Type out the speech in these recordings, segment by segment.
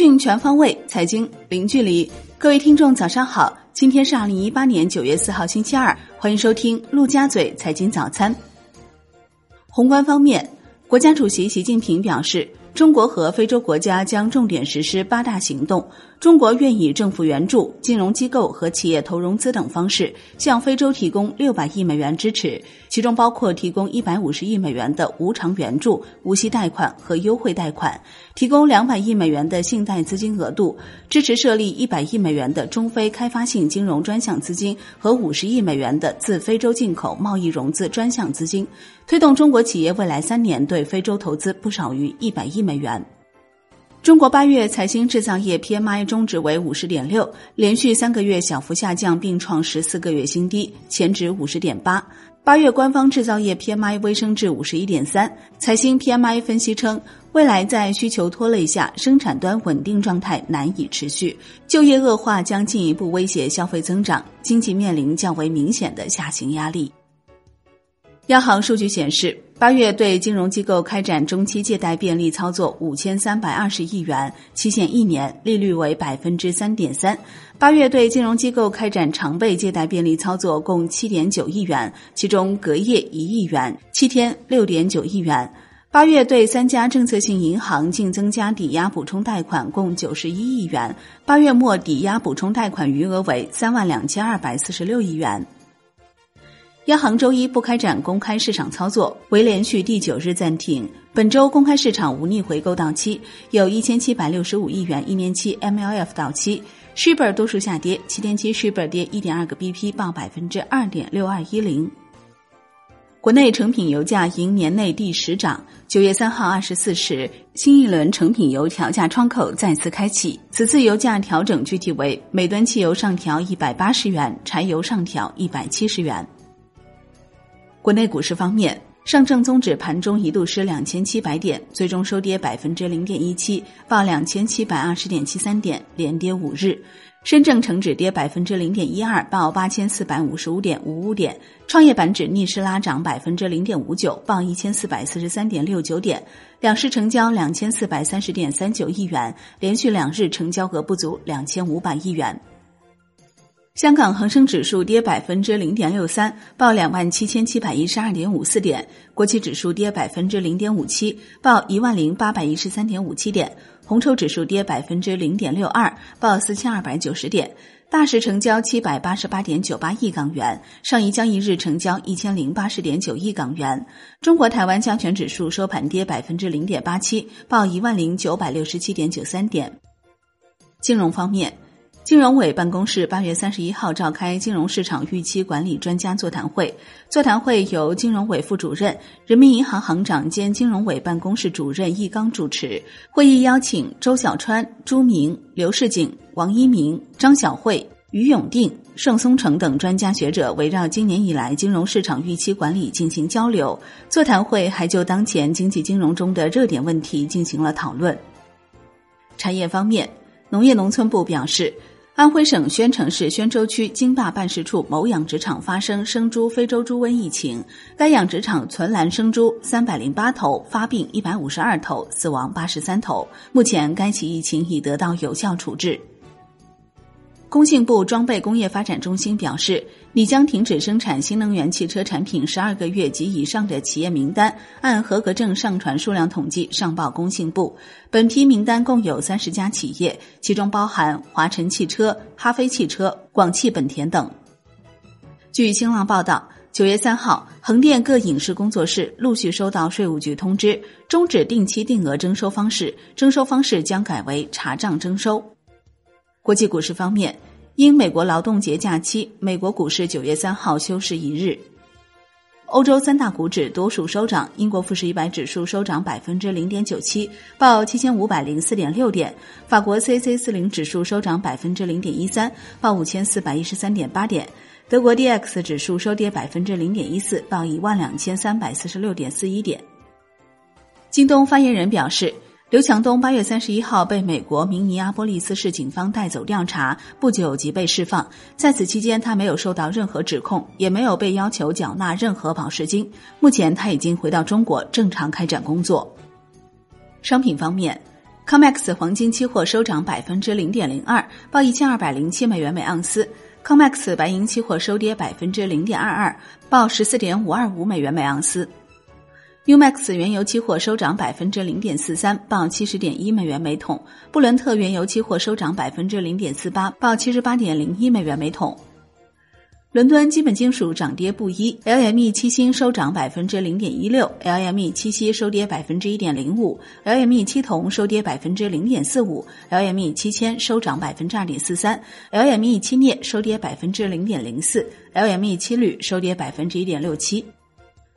讯全方位，财经零距离。各位听众，早上好！今天是二零一八年九月四号，星期二，欢迎收听陆家嘴财经早餐。宏观方面，国家主席习近平表示。中国和非洲国家将重点实施八大行动。中国愿以政府援助、金融机构和企业投融资等方式，向非洲提供六百亿美元支持，其中包括提供一百五十亿美元的无偿援助、无息贷款和优惠贷款，提供两百亿美元的信贷资金额度，支持设立一百亿美元的中非开发性金融专项资金和五十亿美元的自非洲进口贸易融资专项资金，推动中国企业未来三年对非洲投资不少于一百亿美元。中国八月财新制造业 PMI 终值为五十点六，连续三个月小幅下降，并创十四个月新低，前值五十点八。八月官方制造业 PMI 微升至五十一点三。财新 PMI 分析称，未来在需求拖累下，生产端稳定状态难以持续，就业恶化将进一步威胁消费增长，经济面临较为明显的下行压力。央行数据显示，八月对金融机构开展中期借贷便利操作五千三百二十亿元，期限一年，利率为百分之三点三。八月对金融机构开展常备借贷便利操作共七点九亿元，其中隔夜一亿元，七天六点九亿元。八月对三家政策性银行净增加抵押补充贷款共九十一亿元，八月末抵押补充贷款余额为三万两千二百四十六亿元。央行周一不开展公开市场操作，为连续第九日暂停。本周公开市场无逆回购到期，有一千七百六十五亿元一年期 MLF 到期。s h i b r 多数下跌，七天期 s h i b r 跌一点二个 BP，报百分之二点六二一零。国内成品油价迎年内第十涨。九月三号二十四时，新一轮成品油调价窗口再次开启。此次油价调整具体为：每吨汽油上调一百八十元，柴油上调一百七十元。国内股市方面，上证综指盘中一度失两千七百点，最终收跌百分之零点一七，报两千七百二十点七三点，连跌五日。深证成指跌百分之零点一二，报八千四百五十五点五五点。创业板指逆势拉涨百分之零点五九，报一千四百四十三点六九点。两市成交两千四百三十点三九亿元，连续两日成交额不足两千五百亿元。香港恒生指数跌百分之零点六三，报两万七千七百一十二点五四点；国企指数跌百分之零点五七，报一万零八百一十三点五七点；红筹指数跌百分之零点六二，报四千二百九十点。大市成交七百八十八点九八亿港元，上一交易日成交一千零八十点九亿港元。中国台湾加权指数收盘跌百分之零点八七，报一万零九百六十七点九三点。金融方面。金融委办公室八月三十一号召开金融市场预期管理专家座谈会，座谈会由金融委副主任、人民银行行长兼金融委办公室主任易纲主持。会议邀请周小川、朱明、刘世景、王一鸣、张晓慧、于永定、盛松成等专家学者，围绕今年以来金融市场预期管理进行交流。座谈会还就当前经济金融中的热点问题进行了讨论。产业方面，农业农村部表示。安徽省宣城市宣州区金坝办事处某养殖场发生生猪非洲猪瘟疫情，该养殖场存栏生猪三百零八头，发病一百五十二头，死亡八十三头。目前该起疫情已得到有效处置。工信部装备工业发展中心表示，拟将停止生产新能源汽车产品十二个月及以上的企业名单，按合格证上传数量统计上报工信部。本批名单共有三十家企业，其中包含华晨汽车、哈飞汽车、广汽本田等。据新浪报道，九月三号，横店各影视工作室陆续收到税务局通知，终止定期定额征收方式，征收方式将改为查账征收。国际股市方面，因美国劳动节假期，美国股市九月三号休市一日。欧洲三大股指多数收涨，英国富时一百指数收涨百分之零点九七，报七千五百零四点六点；法国 C C 四零指数收涨百分之零点一三，报五千四百一十三点八点；德国 D X 指数收跌百分之零点一四，报一万两千三百四十六点四一点。京东发言人表示。刘强东八月三十一号被美国明尼阿波利斯市警方带走调查，不久即被释放。在此期间，他没有受到任何指控，也没有被要求缴纳任何保释金。目前，他已经回到中国正常开展工作。商品方面。COMEX 黄金期货收涨百分之零点零二，报一千二百零七美元每盎司。COMEX 白银期货收跌百分之零点二二，报十四点五二五美元每盎司。Umax 原油期货收涨百分之零点四三，报七十点一美元每桶。布伦特原油期货收涨百分之零点四八，报七十八点零一美元每桶。伦敦基本金属涨跌不一，LME 七锌收涨百分之零点一六，LME 七锡收跌百分之一点零五，LME 七铜收跌百分之零点四五，LME 七铅收涨百分之二点四三，LME 七镍收跌百分之零点零四，LME 七铝收跌百分之一点六七。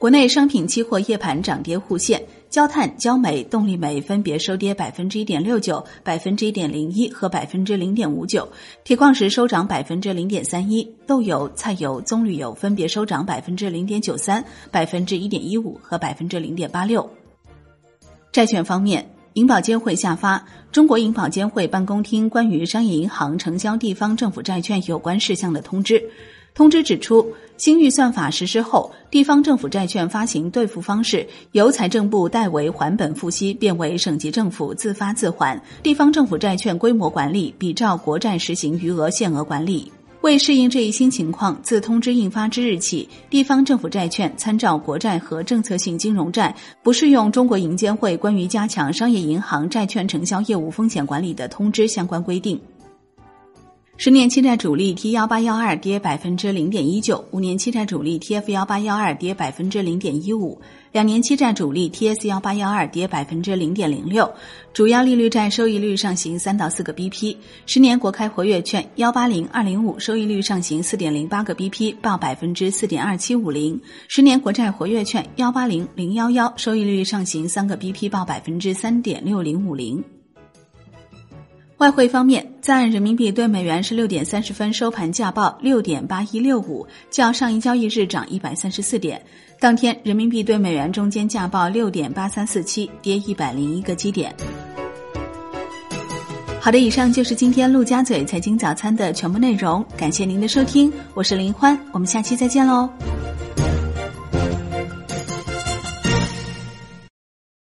国内商品期货夜盘涨跌互现，焦炭、焦煤、动力煤分别收跌百分之一点六九、百分之一点零一和百分之零点五九；铁矿石收涨百分之零点三一，豆油、菜油、棕榈油分别收涨百分之零点九三、百分之一点一五和百分之零点八六。债券方面，银保监会下发《中国银保监会办公厅关于商业银行承销地方政府债券有关事项的通知》。通知指出，新预算法实施后，地方政府债券发行兑付方式由财政部代为还本付息，变为省级政府自发自还。地方政府债券规模管理比照国债实行余额限额管理。为适应这一新情况，自通知印发之日起，地方政府债券参照国债和政策性金融债，不适用中国银监会关于加强商业银行债券承销业务风险管理的通知相关规定。十年期债主力 T 幺八幺二跌百分之零点一九，五年期债主力 TF 幺八幺二跌百分之零点一五，两年期债主力 TS 幺八幺二跌百分之零点零六，主要利率债收益率上行三到四个 BP，十年国开活跃券幺八零二零五收益率上行四点零八个 BP，报百分之四点二七五零，十年国债活跃券幺八零零幺幺收益率上行三个 BP，报百分之三点六零五零。外汇方面，在人民币对美元十六点三十分收盘价报六点八一六五，较上一交易日涨一百三十四点。当天人民币对美元中间价报六点八三四七，跌一百零一个基点。好的，以上就是今天陆家嘴财经早餐的全部内容，感谢您的收听，我是林欢，我们下期再见喽。